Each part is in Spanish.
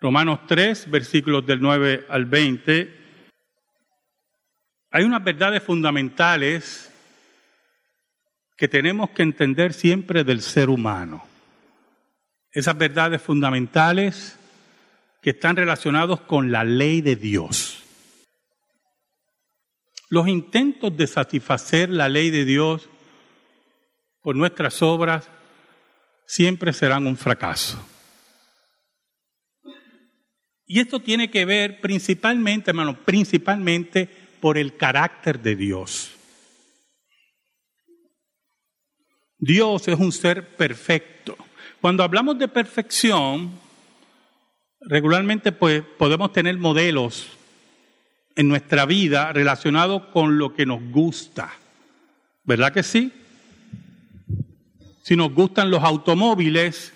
Romanos 3, versículos del 9 al 20, hay unas verdades fundamentales que tenemos que entender siempre del ser humano. Esas verdades fundamentales que están relacionados con la ley de Dios. Los intentos de satisfacer la ley de Dios por nuestras obras siempre serán un fracaso. Y esto tiene que ver principalmente, hermano, principalmente por el carácter de Dios. Dios es un ser perfecto. Cuando hablamos de perfección, regularmente pues, podemos tener modelos en nuestra vida relacionados con lo que nos gusta. ¿Verdad que sí? Si nos gustan los automóviles,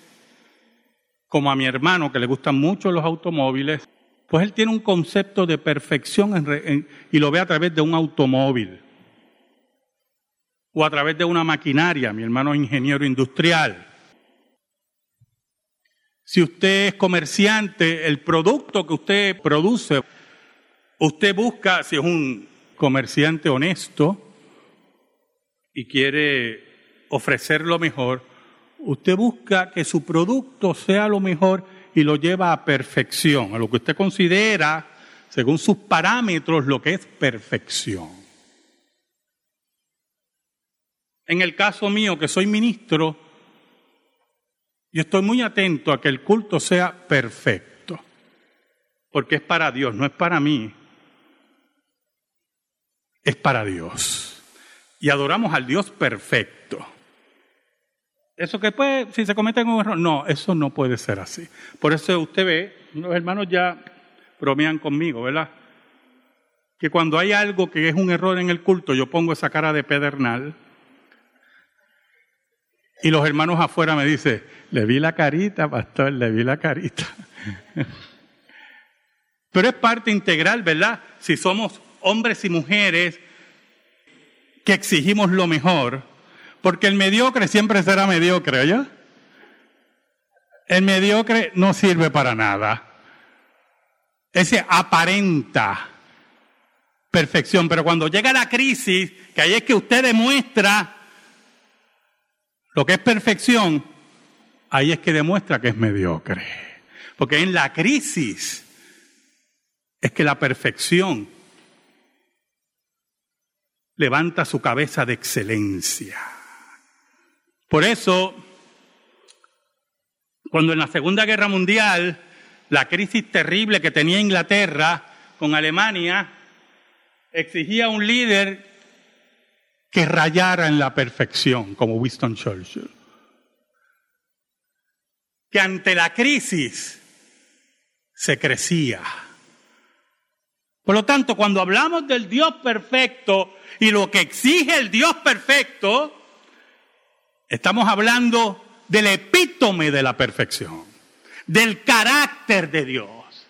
como a mi hermano que le gustan mucho los automóviles, pues él tiene un concepto de perfección y lo ve a través de un automóvil o a través de una maquinaria. Mi hermano es ingeniero industrial. Si usted es comerciante, el producto que usted produce, usted busca, si es un comerciante honesto y quiere ofrecer lo mejor, usted busca que su producto sea lo mejor y lo lleva a perfección, a lo que usted considera, según sus parámetros, lo que es perfección. En el caso mío, que soy ministro, yo estoy muy atento a que el culto sea perfecto, porque es para Dios, no es para mí, es para Dios. Y adoramos al Dios perfecto. Eso que puede, si se comete un error, no, eso no puede ser así. Por eso usted ve, los hermanos ya bromean conmigo, ¿verdad? Que cuando hay algo que es un error en el culto, yo pongo esa cara de pedernal. Y los hermanos afuera me dicen, le vi la carita, pastor, le vi la carita. Pero es parte integral, ¿verdad? Si somos hombres y mujeres que exigimos lo mejor, porque el mediocre siempre será mediocre, ¿oye? El mediocre no sirve para nada. Ese aparenta perfección, pero cuando llega la crisis, que ahí es que usted demuestra lo que es perfección, ahí es que demuestra que es mediocre. Porque en la crisis es que la perfección levanta su cabeza de excelencia. Por eso, cuando en la Segunda Guerra Mundial, la crisis terrible que tenía Inglaterra con Alemania, exigía un líder que rayara en la perfección, como Winston Churchill. Que ante la crisis se crecía. Por lo tanto, cuando hablamos del Dios perfecto y lo que exige el Dios perfecto, Estamos hablando del epítome de la perfección, del carácter de Dios.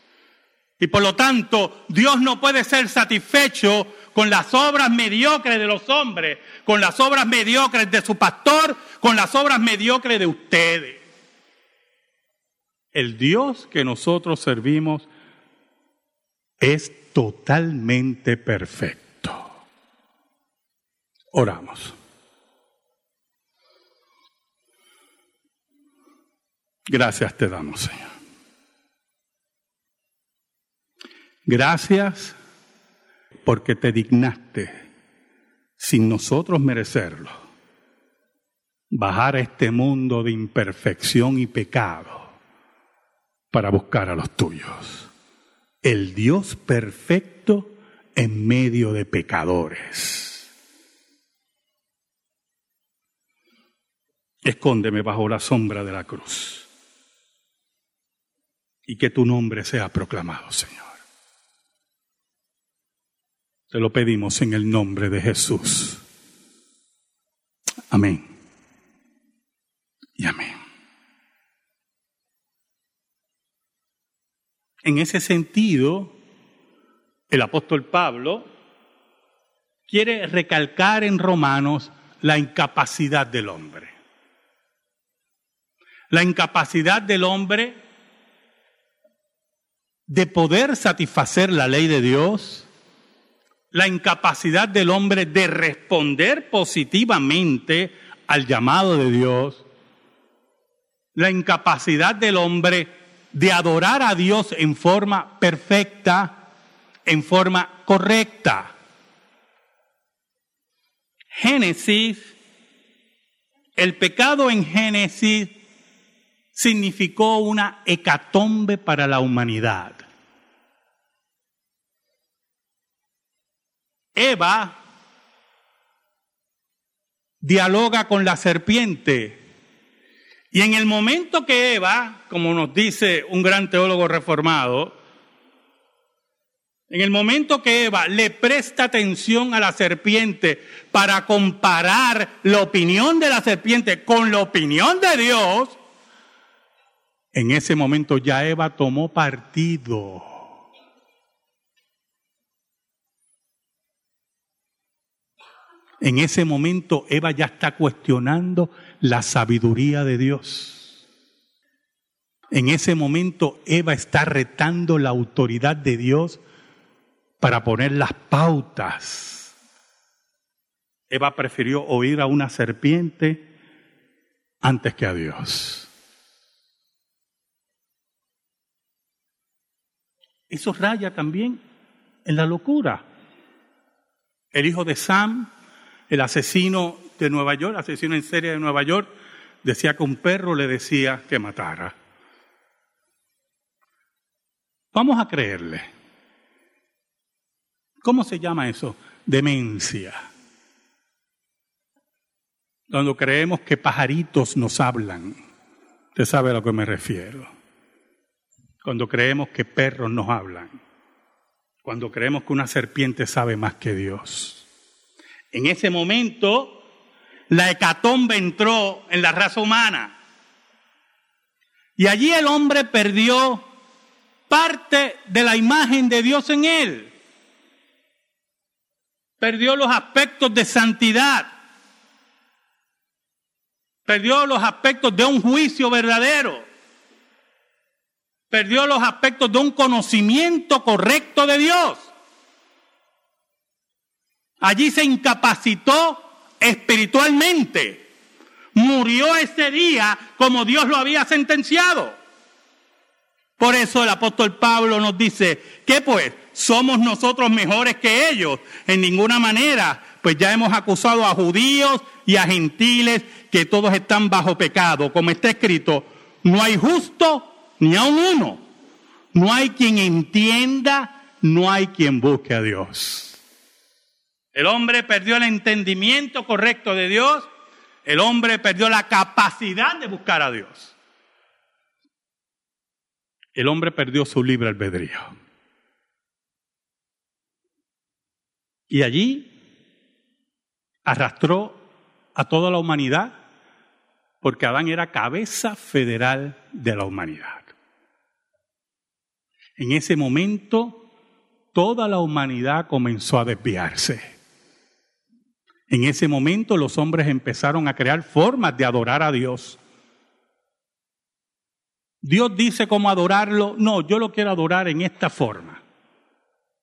Y por lo tanto, Dios no puede ser satisfecho con las obras mediocres de los hombres, con las obras mediocres de su pastor, con las obras mediocres de ustedes. El Dios que nosotros servimos es totalmente perfecto. Oramos. Gracias te damos, Señor. Gracias porque te dignaste, sin nosotros merecerlo, bajar a este mundo de imperfección y pecado para buscar a los tuyos. El Dios perfecto en medio de pecadores. Escóndeme bajo la sombra de la cruz y que tu nombre sea proclamado, Señor. Te lo pedimos en el nombre de Jesús. Amén. Y amén. En ese sentido, el apóstol Pablo quiere recalcar en Romanos la incapacidad del hombre. La incapacidad del hombre de poder satisfacer la ley de Dios, la incapacidad del hombre de responder positivamente al llamado de Dios, la incapacidad del hombre de adorar a Dios en forma perfecta, en forma correcta. Génesis, el pecado en Génesis significó una hecatombe para la humanidad. Eva dialoga con la serpiente. Y en el momento que Eva, como nos dice un gran teólogo reformado, en el momento que Eva le presta atención a la serpiente para comparar la opinión de la serpiente con la opinión de Dios, en ese momento ya Eva tomó partido. En ese momento Eva ya está cuestionando la sabiduría de Dios. En ese momento Eva está retando la autoridad de Dios para poner las pautas. Eva prefirió oír a una serpiente antes que a Dios. Eso raya también en la locura. El hijo de Sam el asesino de Nueva York, asesino en serie de Nueva York, decía que un perro le decía que matara. Vamos a creerle. ¿Cómo se llama eso? Demencia. Cuando creemos que pajaritos nos hablan. Usted sabe a lo que me refiero. Cuando creemos que perros nos hablan. Cuando creemos que una serpiente sabe más que Dios. En ese momento, la hecatombe entró en la raza humana. Y allí el hombre perdió parte de la imagen de Dios en él. Perdió los aspectos de santidad. Perdió los aspectos de un juicio verdadero. Perdió los aspectos de un conocimiento correcto de Dios. Allí se incapacitó espiritualmente. Murió ese día como Dios lo había sentenciado. Por eso el apóstol Pablo nos dice, ¿qué pues? ¿Somos nosotros mejores que ellos? En ninguna manera, pues ya hemos acusado a judíos y a gentiles que todos están bajo pecado. Como está escrito, no hay justo ni a uno. No hay quien entienda, no hay quien busque a Dios. El hombre perdió el entendimiento correcto de Dios. El hombre perdió la capacidad de buscar a Dios. El hombre perdió su libre albedrío. Y allí arrastró a toda la humanidad porque Adán era cabeza federal de la humanidad. En ese momento, toda la humanidad comenzó a desviarse. En ese momento los hombres empezaron a crear formas de adorar a Dios. Dios dice cómo adorarlo. No, yo lo quiero adorar en esta forma.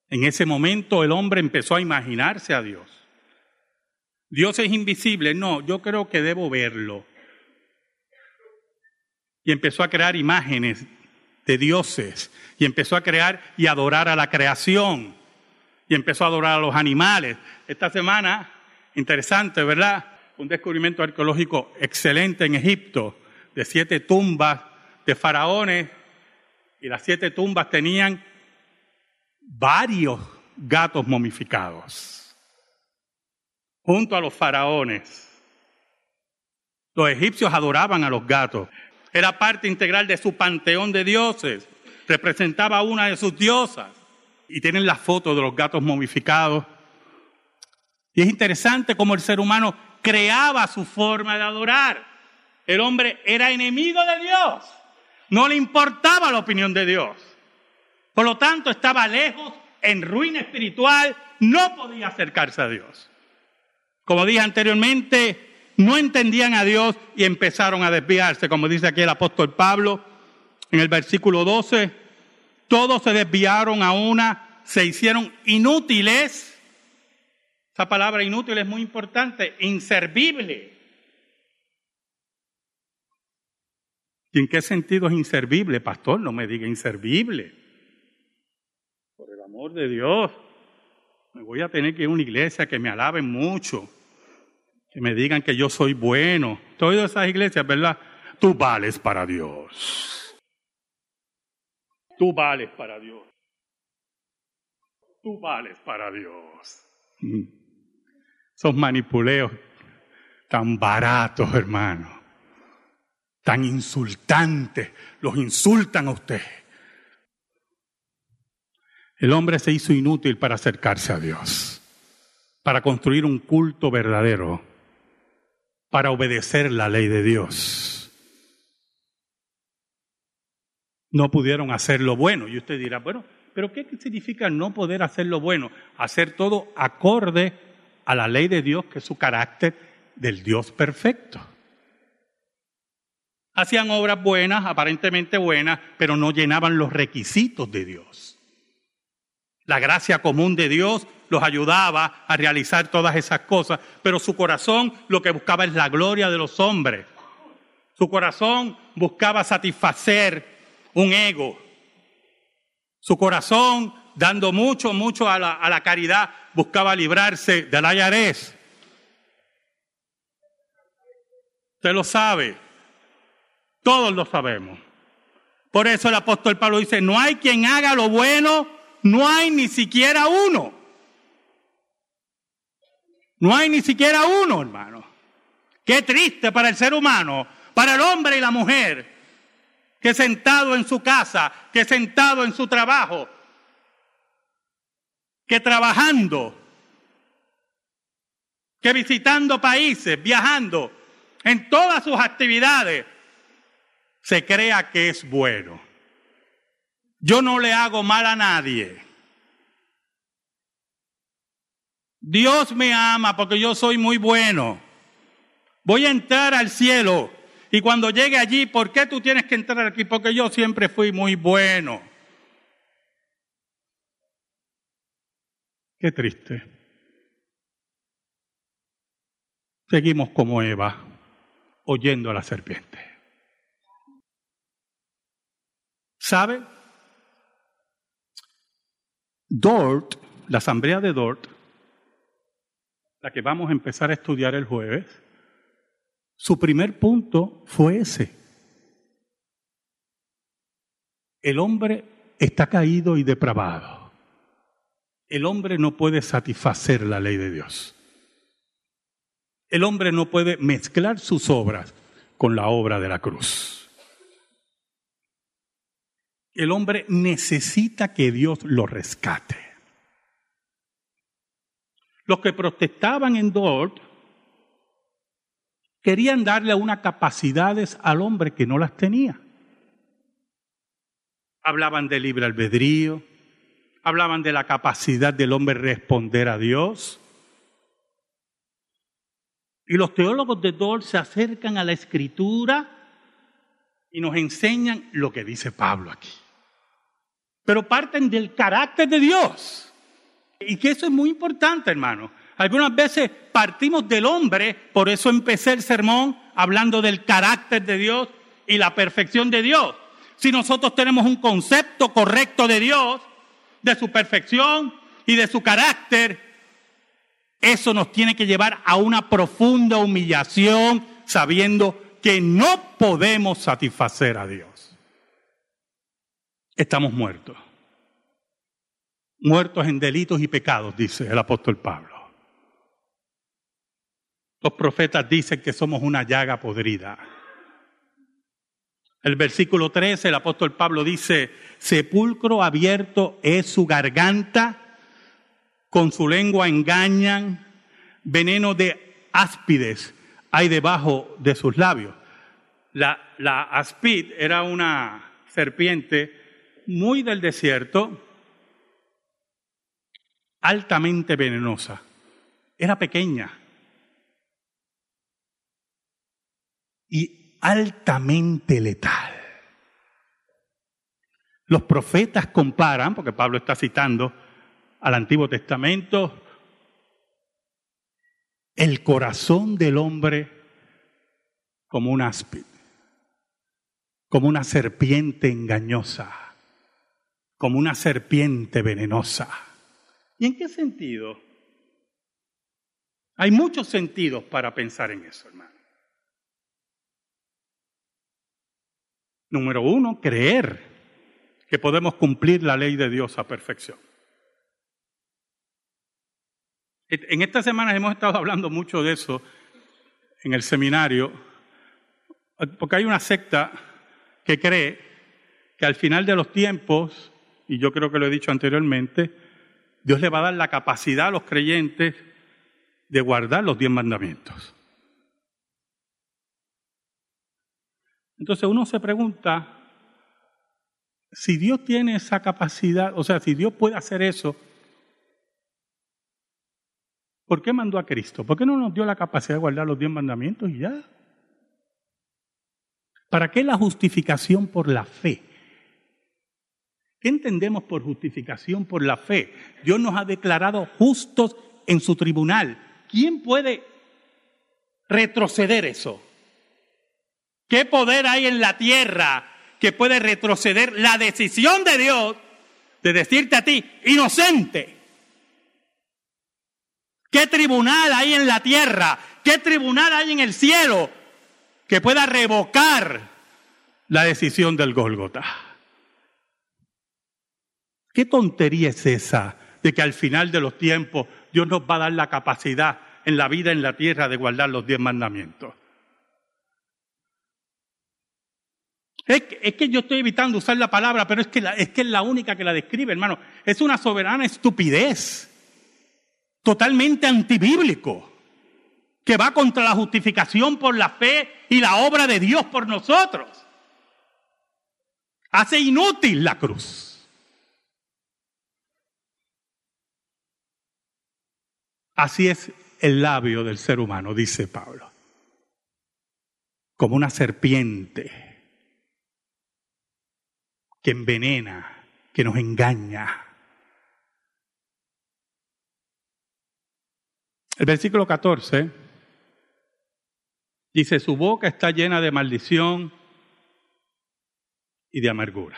En ese momento el hombre empezó a imaginarse a Dios. Dios es invisible. No, yo creo que debo verlo. Y empezó a crear imágenes de dioses. Y empezó a crear y adorar a la creación. Y empezó a adorar a los animales. Esta semana Interesante, ¿verdad? Un descubrimiento arqueológico excelente en Egipto de siete tumbas de faraones y las siete tumbas tenían varios gatos momificados junto a los faraones. Los egipcios adoraban a los gatos. Era parte integral de su panteón de dioses. Representaba a una de sus diosas. Y tienen la foto de los gatos momificados y es interesante cómo el ser humano creaba su forma de adorar. El hombre era enemigo de Dios. No le importaba la opinión de Dios. Por lo tanto, estaba lejos, en ruina espiritual, no podía acercarse a Dios. Como dije anteriormente, no entendían a Dios y empezaron a desviarse, como dice aquí el apóstol Pablo en el versículo 12. todos se desviaron a una, se hicieron inútiles. Esa palabra inútil es muy importante, inservible. ¿Y en qué sentido es inservible, pastor? No me diga inservible. Por el amor de Dios, me voy a tener que ir a una iglesia que me alaben mucho, que me digan que yo soy bueno. Todas esas iglesias, ¿verdad? Tú vales para Dios. Tú vales para Dios. Tú vales para Dios. Mm. Esos manipuleos tan baratos, hermano tan insultantes, los insultan a usted. El hombre se hizo inútil para acercarse a Dios, para construir un culto verdadero, para obedecer la ley de Dios. No pudieron hacer lo bueno. Y usted dirá, bueno, pero ¿qué significa no poder hacer lo bueno? Hacer todo acorde a la ley de Dios, que es su carácter del Dios perfecto. Hacían obras buenas, aparentemente buenas, pero no llenaban los requisitos de Dios. La gracia común de Dios los ayudaba a realizar todas esas cosas, pero su corazón lo que buscaba es la gloria de los hombres. Su corazón buscaba satisfacer un ego. Su corazón, dando mucho, mucho a la, caridad, buscaba librarse del ayarés. Usted lo sabe. Todos lo sabemos. Por eso el apóstol Pablo dice, no hay quien haga lo bueno, no hay ni siquiera uno. No hay ni siquiera uno, hermano. Qué triste para el ser humano, para el hombre y la mujer, que sentado en su casa, que sentado en su trabajo, que trabajando, que visitando países, viajando, en todas sus actividades, se crea que es bueno. Yo no le hago mal a nadie. Dios me ama porque yo soy muy bueno. Voy a entrar al cielo. Y cuando llegue allí, ¿por qué tú tienes que entrar aquí? Porque yo siempre fui muy bueno. Qué triste. Seguimos como Eva, oyendo a la serpiente. ¿Sabe? Dort, la asamblea de Dort, la que vamos a empezar a estudiar el jueves, su primer punto fue ese. El hombre está caído y depravado. El hombre no puede satisfacer la ley de Dios. El hombre no puede mezclar sus obras con la obra de la cruz. El hombre necesita que Dios lo rescate. Los que protestaban en Dort querían darle unas capacidades al hombre que no las tenía. Hablaban de libre albedrío, hablaban de la capacidad del hombre responder a Dios. Y los teólogos de Dort se acercan a la escritura y nos enseñan lo que dice Pablo aquí pero parten del carácter de Dios. Y que eso es muy importante, hermano. Algunas veces partimos del hombre, por eso empecé el sermón hablando del carácter de Dios y la perfección de Dios. Si nosotros tenemos un concepto correcto de Dios, de su perfección y de su carácter, eso nos tiene que llevar a una profunda humillación sabiendo que no podemos satisfacer a Dios estamos muertos. Muertos en delitos y pecados, dice el apóstol Pablo. Los profetas dicen que somos una llaga podrida. El versículo 13, el apóstol Pablo dice, sepulcro abierto es su garganta, con su lengua engañan, veneno de áspides hay debajo de sus labios. La, la aspid era una serpiente muy del desierto, altamente venenosa. Era pequeña y altamente letal. Los profetas comparan, porque Pablo está citando al Antiguo Testamento, el corazón del hombre como un áspid, como una serpiente engañosa, como una serpiente venenosa. ¿Y en qué sentido? Hay muchos sentidos para pensar en eso, hermano. Número uno, creer que podemos cumplir la ley de Dios a perfección. En estas semanas hemos estado hablando mucho de eso en el seminario, porque hay una secta que cree que al final de los tiempos, y yo creo que lo he dicho anteriormente, Dios le va a dar la capacidad a los creyentes de guardar los diez mandamientos. Entonces uno se pregunta, si Dios tiene esa capacidad, o sea, si Dios puede hacer eso, ¿por qué mandó a Cristo? ¿Por qué no nos dio la capacidad de guardar los diez mandamientos y ya? ¿Para qué la justificación por la fe? ¿Qué entendemos por justificación por la fe? Dios nos ha declarado justos en su tribunal. ¿Quién puede retroceder eso? ¿Qué poder hay en la tierra que puede retroceder la decisión de Dios de decirte a ti, inocente? ¿Qué tribunal hay en la tierra? ¿Qué tribunal hay en el cielo que pueda revocar la decisión del Gólgota? ¿Qué tontería es esa de que al final de los tiempos Dios nos va a dar la capacidad en la vida en la tierra de guardar los diez mandamientos. Es que, yo estoy evitando usar la palabra, pero es que, es que es la única que la describe, hermano. Es una soberana estupidez, totalmente antibíblico, que va contra la justificación por la fe y la obra de Dios por nosotros. Hace inútil la cruz. Así es el labio del ser humano, dice Pablo, como una serpiente que envenena, que nos engaña. El versículo 14 dice, su boca está llena de maldición y de amargura.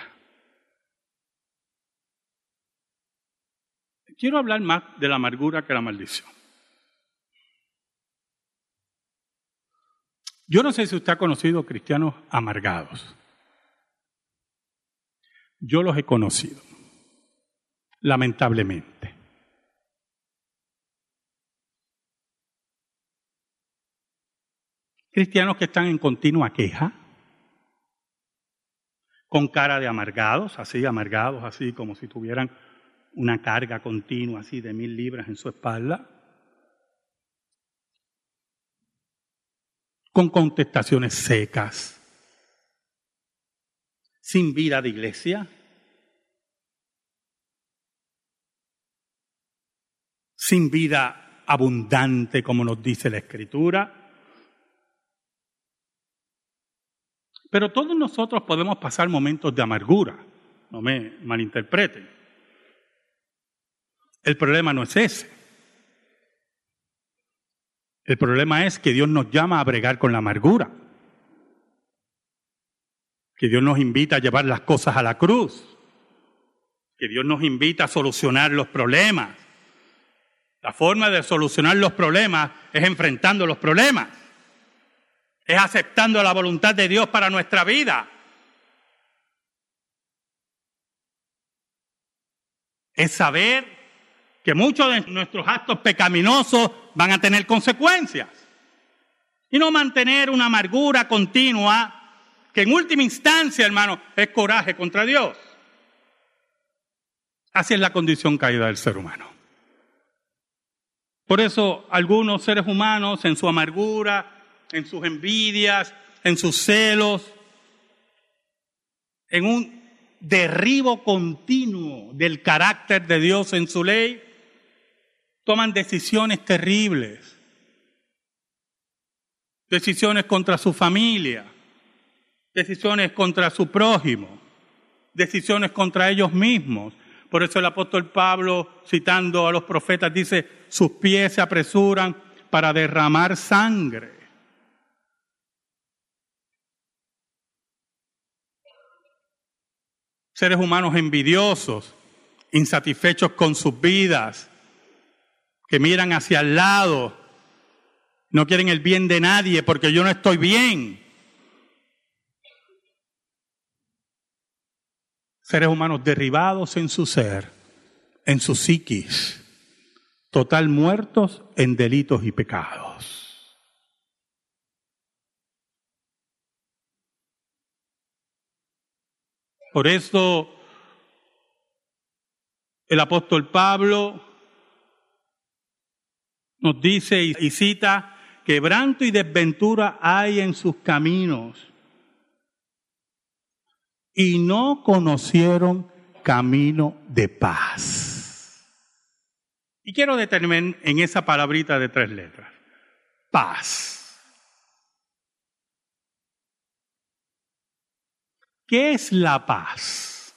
Quiero hablar más de la amargura que la maldición. Yo no sé si usted ha conocido cristianos amargados. Yo los he conocido, lamentablemente. Cristianos que están en continua queja, con cara de amargados, así amargados, así como si tuvieran una carga continua así de mil libras en su espalda, con contestaciones secas, sin vida de iglesia, sin vida abundante como nos dice la Escritura. Pero todos nosotros podemos pasar momentos de amargura, no me malinterpreten. El problema no es ese. El problema es que Dios nos llama a bregar con la amargura. Que Dios nos invita a llevar las cosas a la cruz. Que Dios nos invita a solucionar los problemas. La forma de solucionar los problemas es enfrentando los problemas. Es aceptando la voluntad de Dios para nuestra vida. Es saber que muchos de nuestros actos pecaminosos van a tener consecuencias. Y no mantener una amargura continua que en última instancia, hermano, es coraje contra Dios. Así es la condición caída del ser humano. Por eso algunos seres humanos en su amargura, en sus envidias, en sus celos, en un derribo continuo del carácter de Dios en su ley, toman decisiones terribles, decisiones contra su familia, decisiones contra su prójimo, decisiones contra ellos mismos. Por eso el apóstol Pablo, citando a los profetas, dice, sus pies se apresuran para derramar sangre. Seres humanos envidiosos, insatisfechos con sus vidas, que miran hacia el lado, no quieren el bien de nadie porque yo no estoy bien. Seres humanos derribados en su ser, en su psiquis, total muertos en delitos y pecados. Por eso el apóstol Pablo nos dice y cita, quebranto y desventura hay en sus caminos y no conocieron camino de paz. Y quiero detenerme en esa palabrita de tres letras. Paz. ¿Qué es la paz?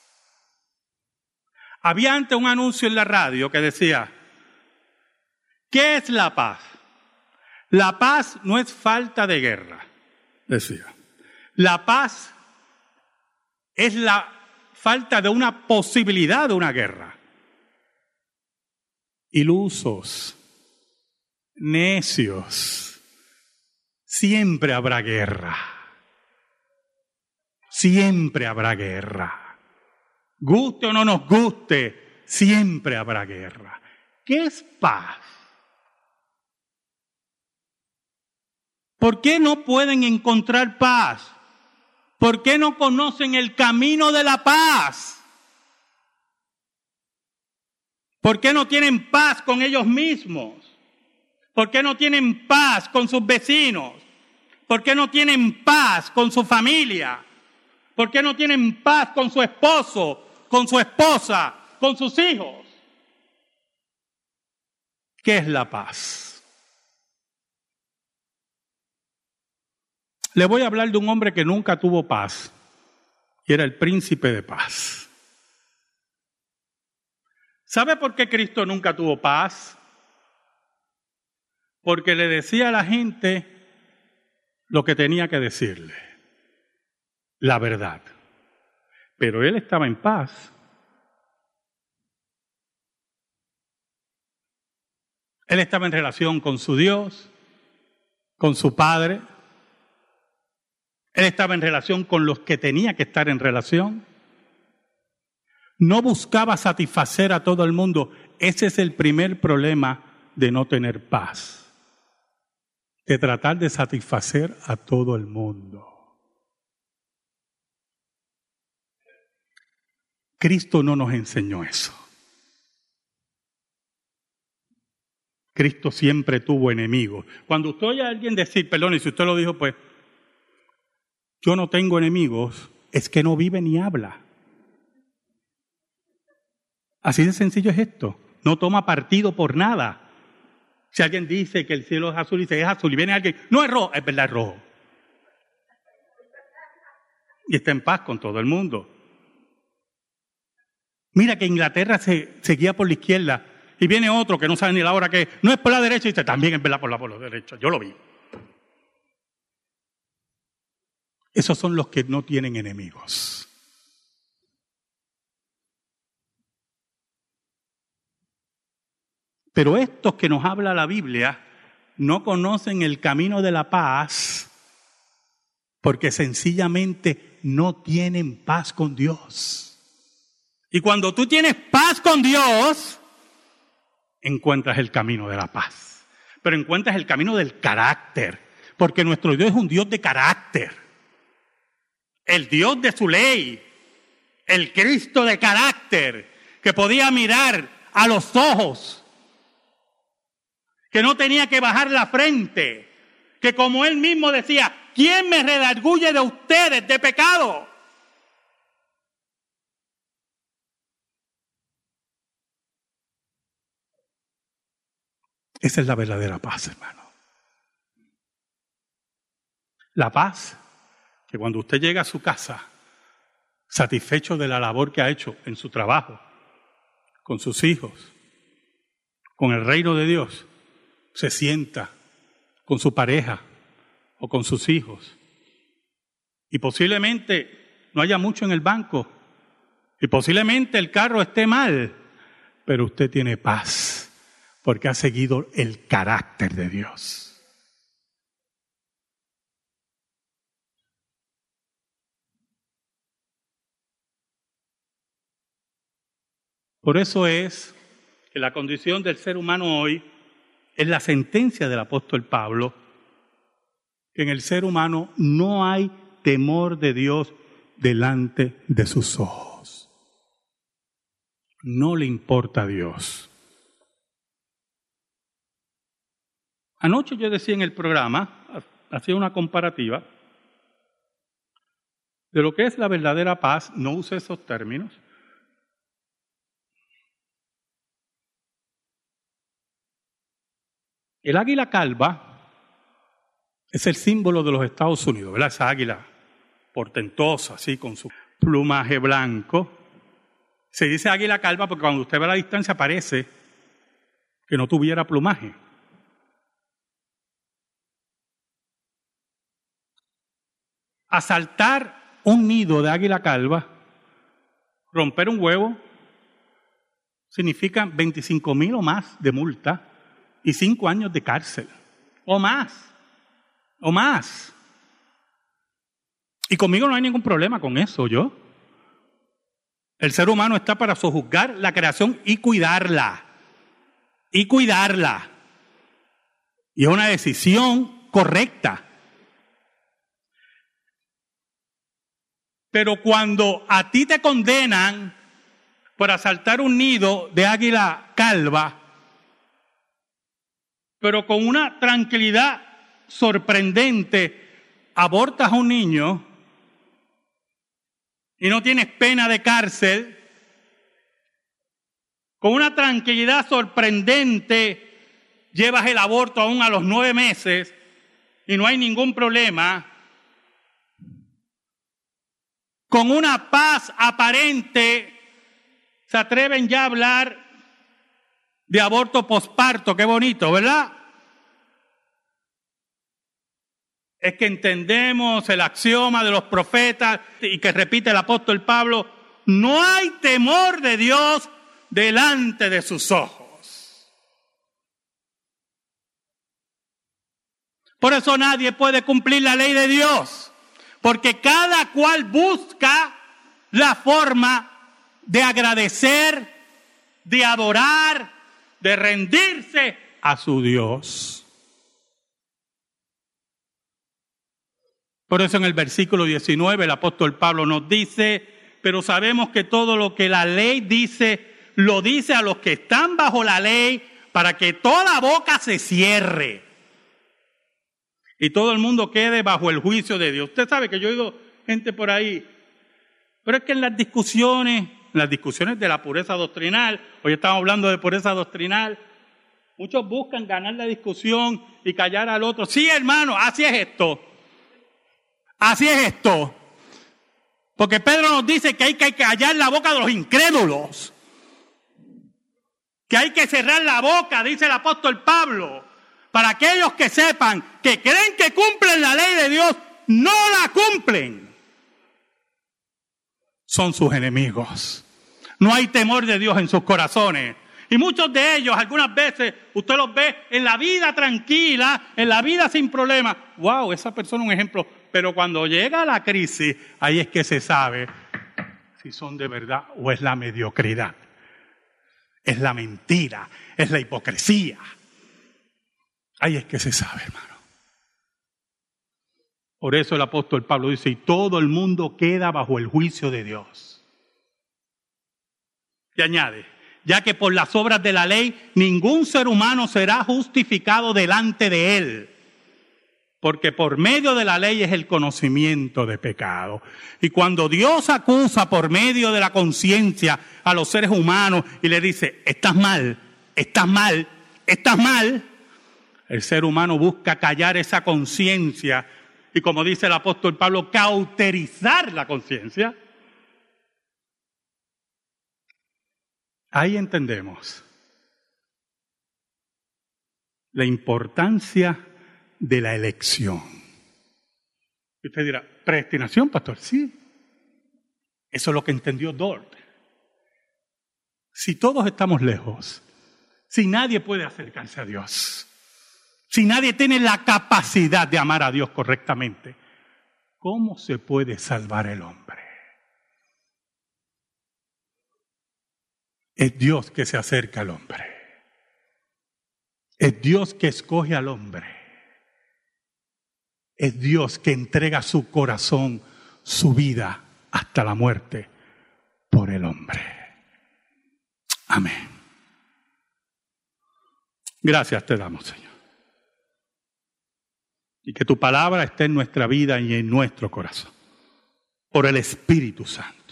Había antes un anuncio en la radio que decía, ¿qué es la paz? La paz no es falta de guerra, decía. La paz es la falta de una posibilidad de una guerra. Ilusos, necios, siempre habrá guerra. Siempre habrá guerra. Guste o no nos guste, siempre habrá guerra. ¿Qué es paz? ¿Por qué no pueden encontrar paz? ¿Por qué no conocen el camino de la paz? ¿Por qué no tienen paz con ellos mismos? ¿Por qué no tienen paz con sus vecinos? ¿Por qué no tienen paz con su familia? ¿Por qué no tienen paz con su esposo, con su esposa, con sus hijos? ¿Qué es la paz? Le voy a hablar de un hombre que nunca tuvo paz y era el príncipe de paz. ¿Sabe por qué Cristo nunca tuvo paz? Porque le decía a la gente lo que tenía que decirle, la verdad. Pero él estaba en paz. Él estaba en relación con su Dios, con su Padre, él estaba en relación con los que tenía que estar en relación. No buscaba satisfacer a todo el mundo. Ese es el primer problema de no tener paz. De tratar de satisfacer a todo el mundo. Cristo no nos enseñó eso. Cristo siempre tuvo enemigos. Cuando usted oye a alguien decir, perdón, y si usted lo dijo, pues yo no tengo enemigos, es que no vive ni habla. Así de sencillo es esto. No toma partido por nada. Si alguien dice que el cielo es azul y dice es azul y viene alguien, no es rojo, es verdad, es rojo. Y está en paz con todo el mundo. Mira que Inglaterra se, guía por la izquierda y viene otro que no sabe ni la hora que no es por la derecha y dice también es verdad por la, por la derecha. Yo lo vi. Esos son los que no tienen enemigos. Pero estos que nos habla la Biblia no conocen el camino de la paz porque sencillamente no tienen paz con Dios. Y cuando tú tienes paz con Dios, encuentras el camino de la paz. Pero encuentras el camino del carácter, porque nuestro Dios es un Dios de carácter el Dios de su ley, el Cristo de carácter, que podía mirar a los ojos, que no tenía que bajar la frente, que como él mismo decía, ¿quién me redarguye de ustedes de pecado? Esa es la verdadera paz, hermano. La paz que cuando usted llega a su casa, satisfecho de la labor que ha hecho en su trabajo, con sus hijos, con el reino de Dios, se sienta con su pareja o con sus hijos. Y posiblemente no haya mucho en el banco. Y posiblemente el carro esté mal. Pero usted tiene paz porque ha seguido el carácter de Dios. Por eso es que la condición del ser humano hoy es la sentencia del apóstol Pablo, que en el ser humano no hay temor de Dios delante de sus ojos. No le importa a Dios. Anoche yo decía en el programa, hacía una comparativa de lo que es la verdadera paz, no use esos términos, El águila calva es el símbolo de los Estados Unidos, ¿verdad? Esa águila portentosa, así, con su plumaje blanco. Se dice águila calva porque cuando usted ve a la distancia parece que no tuviera plumaje. Asaltar un nido de águila calva, romper un huevo, significa 25 mil o más de multa y cinco años de cárcel, o más, o más. Y conmigo no hay ningún problema con eso, yo. El ser humano está para sojuzgar la creación y cuidarla. Y cuidarla. Y es una decisión correcta. Pero cuando a ti te condenan por asaltar un nido de águila calva, pero con una tranquilidad sorprendente, abortas a un niño y no tienes pena de cárcel, con una tranquilidad sorprendente llevas el aborto aún a los nueve meses y no hay ningún problema, con una paz aparente se atreven ya a hablar de aborto posparto, qué bonito, ¿verdad? Es que entendemos el axioma de los profetas y que repite el apóstol Pablo, no hay temor de Dios delante de sus ojos. Por eso nadie puede cumplir la ley de Dios, porque cada cual busca la forma de agradecer, de adorar, de rendirse a su Dios. Por eso en el versículo 19 el apóstol Pablo nos dice, pero sabemos que todo lo que la ley dice, lo dice a los que están bajo la ley para que toda boca se cierre y todo el mundo quede bajo el juicio de Dios. Usted sabe que yo he oído gente por ahí, pero es que en las discusiones las discusiones de la pureza doctrinal, hoy estamos hablando de pureza doctrinal, muchos buscan ganar la discusión y callar al otro. Sí, hermano, así es esto. Así es esto. Porque Pedro nos dice que hay que callar la boca de los incrédulos. Que hay que cerrar la boca, dice el apóstol Pablo, para aquellos que sepan que creen que cumplen la ley de Dios, no la cumplen. Son sus enemigos. No hay temor de Dios en sus corazones. Y muchos de ellos, algunas veces, usted los ve en la vida tranquila, en la vida sin problemas. ¡Wow! Esa persona es un ejemplo. Pero cuando llega la crisis, ahí es que se sabe si son de verdad o es la mediocridad. Es la mentira, es la hipocresía. Ahí es que se sabe, hermano. Por eso el apóstol Pablo dice, y todo el mundo queda bajo el juicio de Dios. Y añade, ya que por las obras de la ley ningún ser humano será justificado delante de él, porque por medio de la ley es el conocimiento de pecado. Y cuando Dios acusa por medio de la conciencia a los seres humanos y le dice, estás mal, estás mal, estás mal, el ser humano busca callar esa conciencia y como dice el apóstol Pablo, cauterizar la conciencia Ahí entendemos la importancia de la elección. Y usted dirá, predestinación, pastor, sí. Eso es lo que entendió Dort. Si todos estamos lejos, si nadie puede acercarse a Dios, si nadie tiene la capacidad de amar a Dios correctamente, ¿cómo se puede salvar el hombre? Es Dios que se acerca al hombre. Es Dios que escoge al hombre. Es Dios que entrega su corazón, su vida, hasta la muerte por el hombre. Amén. Gracias te damos, Señor. Y que tu palabra esté en nuestra vida y en nuestro corazón. Por el Espíritu Santo.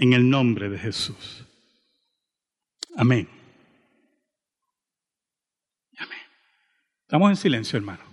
En el nombre de Jesús. Amén. Amén. Estamos en silencio, hermano.